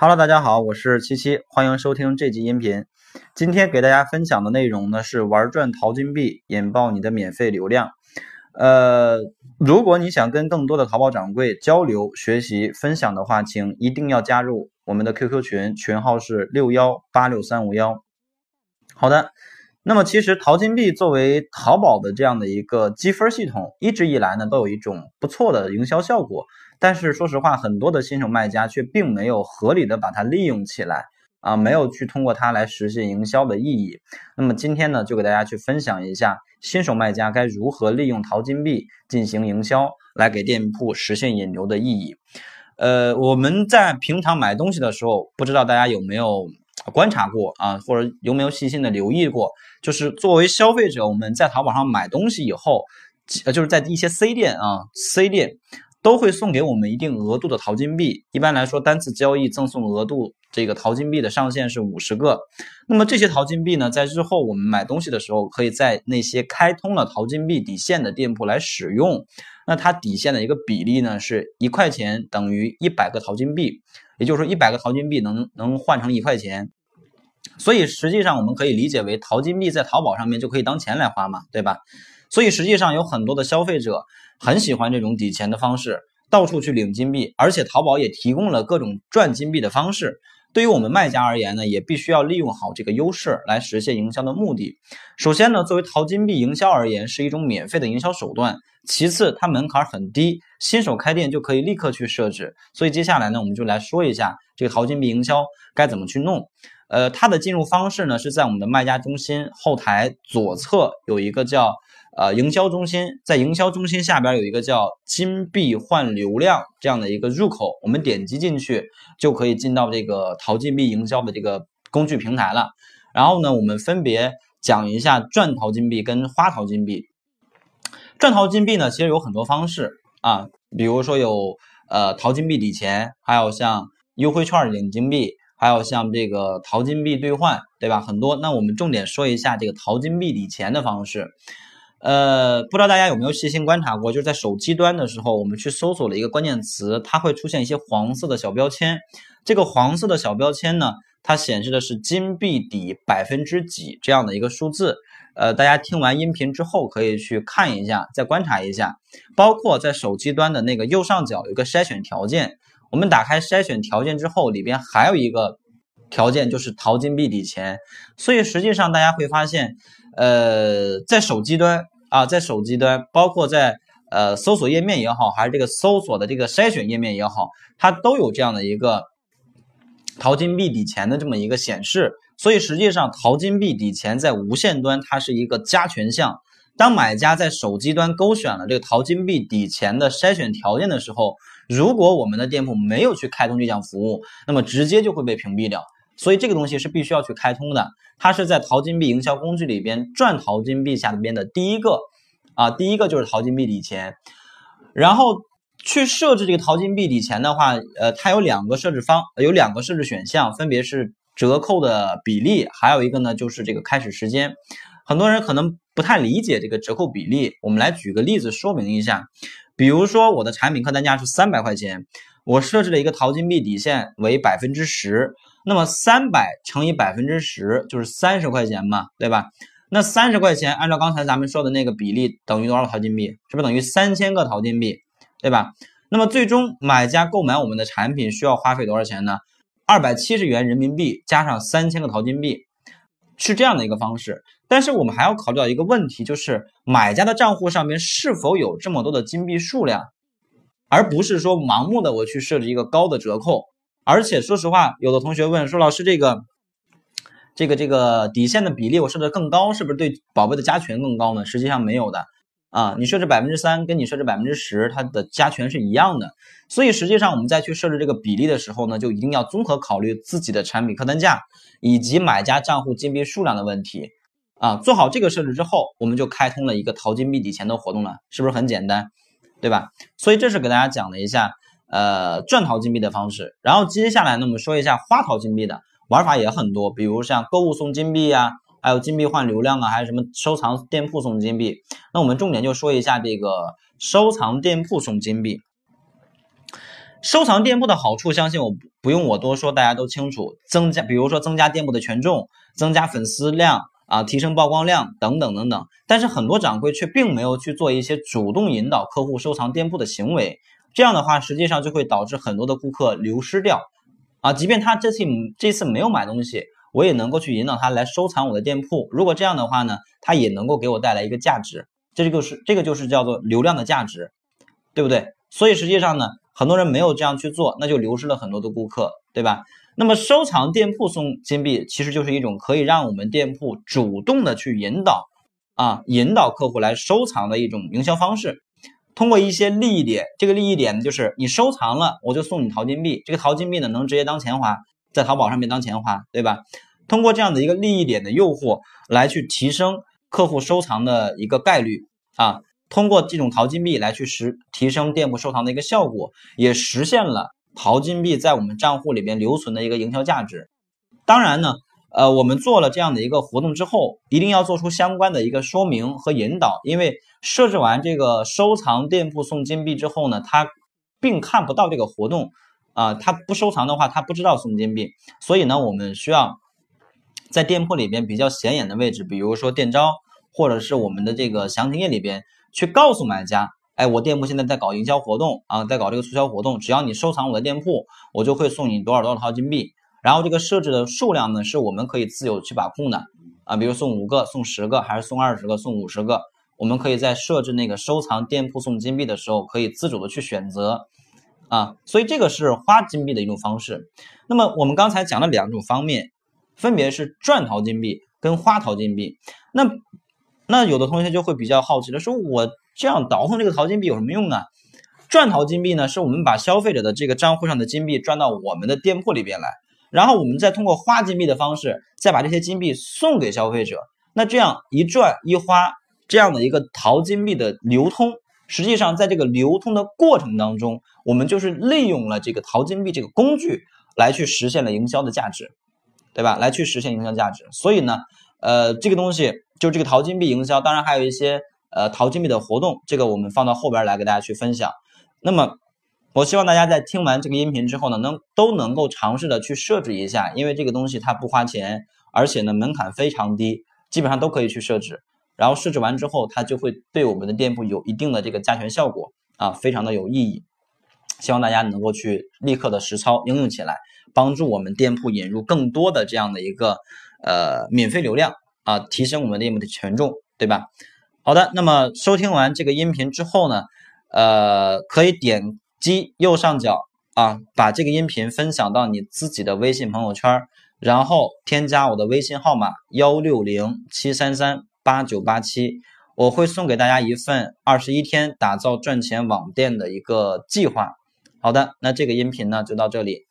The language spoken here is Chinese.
Hello，大家好，我是七七，欢迎收听这集音频。今天给大家分享的内容呢是玩转淘金币引爆你的免费流量。呃，如果你想跟更多的淘宝掌柜交流、学习、分享的话，请一定要加入我们的 QQ 群，群号是六幺八六三五幺。好的，那么其实淘金币作为淘宝的这样的一个积分系统，一直以来呢都有一种不错的营销效果。但是说实话，很多的新手卖家却并没有合理的把它利用起来啊，没有去通过它来实现营销的意义。那么今天呢，就给大家去分享一下新手卖家该如何利用淘金币进行营销，来给店铺实现引流的意义。呃，我们在平常买东西的时候，不知道大家有没有？观察过啊，或者有没有细心的留意过？就是作为消费者，我们在淘宝上买东西以后，呃，就是在一些 C 店啊，C 店都会送给我们一定额度的淘金币。一般来说，单次交易赠送额度这个淘金币的上限是五十个。那么这些淘金币呢，在日后我们买东西的时候，可以在那些开通了淘金币底线的店铺来使用。那它底线的一个比例呢，是一块钱等于一百个淘金币。也就是说，一百个淘金币能能换成一块钱，所以实际上我们可以理解为淘金币在淘宝上面就可以当钱来花嘛，对吧？所以实际上有很多的消费者很喜欢这种抵钱的方式，到处去领金币，而且淘宝也提供了各种赚金币的方式。对于我们卖家而言呢，也必须要利用好这个优势来实现营销的目的。首先呢，作为淘金币营销而言，是一种免费的营销手段；其次，它门槛很低，新手开店就可以立刻去设置。所以接下来呢，我们就来说一下这个淘金币营销该怎么去弄。呃，它的进入方式呢，是在我们的卖家中心后台左侧有一个叫。呃，营销中心在营销中心下边有一个叫金币换流量这样的一个入口，我们点击进去就可以进到这个淘金币营销的这个工具平台了。然后呢，我们分别讲一下赚淘金币跟花淘金币。赚淘金币呢，其实有很多方式啊，比如说有呃淘金币抵钱，还有像优惠券领金币，还有像这个淘金币兑换，对吧？很多。那我们重点说一下这个淘金币抵钱的方式。呃，不知道大家有没有细心观察过，就是在手机端的时候，我们去搜索了一个关键词，它会出现一些黄色的小标签。这个黄色的小标签呢，它显示的是金币抵百分之几这样的一个数字。呃，大家听完音频之后可以去看一下，再观察一下。包括在手机端的那个右上角有一个筛选条件，我们打开筛选条件之后，里边还有一个条件就是淘金币抵钱。所以实际上大家会发现。呃，在手机端啊，在手机端，包括在呃搜索页面也好，还是这个搜索的这个筛选页面也好，它都有这样的一个淘金币抵钱的这么一个显示。所以实际上，淘金币抵钱在无线端它是一个加权项。当买家在手机端勾选了这个淘金币抵钱的筛选条件的时候，如果我们的店铺没有去开通这项服务，那么直接就会被屏蔽掉。所以这个东西是必须要去开通的，它是在淘金币营销工具里边赚淘金币下边的第一个啊，第一个就是淘金币抵钱。然后去设置这个淘金币抵钱的话，呃，它有两个设置方，有两个设置选项，分别是折扣的比例，还有一个呢就是这个开始时间。很多人可能不太理解这个折扣比例，我们来举个例子说明一下。比如说我的产品客单价是三百块钱，我设置了一个淘金币底线为百分之十。那么三百乘以百分之十就是三十块钱嘛，对吧？那三十块钱按照刚才咱们说的那个比例等于多少淘金币？是不是等于三千个淘金币？对吧？那么最终买家购买我们的产品需要花费多少钱呢？二百七十元人民币加上三千个淘金币，是这样的一个方式。但是我们还要考虑到一个问题，就是买家的账户上面是否有这么多的金币数量，而不是说盲目的我去设置一个高的折扣。而且说实话，有的同学问说：“老师，这个、这个、这个底线的比例我设的更高，是不是对宝贝的加权更高呢？”实际上没有的啊，你设置百分之三，跟你设置百分之十，它的加权是一样的。所以实际上我们再去设置这个比例的时候呢，就一定要综合考虑自己的产品客单价以及买家账户金币数量的问题啊。做好这个设置之后，我们就开通了一个淘金币抵钱的活动了，是不是很简单？对吧？所以这是给大家讲了一下。呃，赚淘金币的方式，然后接下来呢，我们说一下花淘金币的玩法也很多，比如像购物送金币呀，还有金币换流量啊，还有什么收藏店铺送金币。那我们重点就说一下这个收藏店铺送金币。收藏店铺的好处，相信我不用我多说，大家都清楚。增加，比如说增加店铺的权重，增加粉丝量啊，提升曝光量等等等等。但是很多掌柜却并没有去做一些主动引导客户收藏店铺的行为，这样的话，实际上就会导致很多的顾客流失掉啊。即便他这次这次没有买东西，我也能够去引导他来收藏我的店铺。如果这样的话呢，他也能够给我带来一个价值，这就是这个就是叫做流量的价值，对不对？所以实际上呢。很多人没有这样去做，那就流失了很多的顾客，对吧？那么收藏店铺送金币，其实就是一种可以让我们店铺主动的去引导啊，引导客户来收藏的一种营销方式。通过一些利益点，这个利益点呢，就是你收藏了，我就送你淘金币。这个淘金币呢，能直接当钱花，在淘宝上面当钱花，对吧？通过这样的一个利益点的诱惑，来去提升客户收藏的一个概率啊。通过这种淘金币来去实提升店铺收藏的一个效果，也实现了淘金币在我们账户里边留存的一个营销价值。当然呢，呃，我们做了这样的一个活动之后，一定要做出相关的一个说明和引导，因为设置完这个收藏店铺送金币之后呢，他并看不到这个活动啊，他不收藏的话，他不知道送金币，所以呢，我们需要在店铺里边比较显眼的位置，比如说店招或者是我们的这个详情页里边。去告诉买家，哎，我店铺现在在搞营销活动啊，在搞这个促销活动，只要你收藏我的店铺，我就会送你多少多少套金币。然后这个设置的数量呢，是我们可以自由去把控的啊，比如送五个、送十个，还是送二十个、送五十个，我们可以在设置那个收藏店铺送金币的时候，可以自主的去选择啊。所以这个是花金币的一种方式。那么我们刚才讲了两种方面，分别是赚淘金币跟花淘金币。那那有的同学就会比较好奇了，说我这样倒腾这个淘金币有什么用呢？赚淘金币呢，是我们把消费者的这个账户上的金币赚到我们的店铺里边来，然后我们再通过花金币的方式，再把这些金币送给消费者。那这样一赚一花，这样的一个淘金币的流通，实际上在这个流通的过程当中，我们就是利用了这个淘金币这个工具来去实现了营销的价值，对吧？来去实现营销价值。所以呢，呃，这个东西。就这个淘金币营销，当然还有一些呃淘金币的活动，这个我们放到后边来给大家去分享。那么，我希望大家在听完这个音频之后呢，能都能够尝试的去设置一下，因为这个东西它不花钱，而且呢门槛非常低，基本上都可以去设置。然后设置完之后，它就会对我们的店铺有一定的这个加权效果啊，非常的有意义。希望大家能够去立刻的实操应用起来，帮助我们店铺引入更多的这样的一个呃免费流量。啊，提升我们店铺的权重，对吧？好的，那么收听完这个音频之后呢，呃，可以点击右上角啊，把这个音频分享到你自己的微信朋友圈，然后添加我的微信号码幺六零七三三八九八七，我会送给大家一份二十一天打造赚钱网店的一个计划。好的，那这个音频呢就到这里。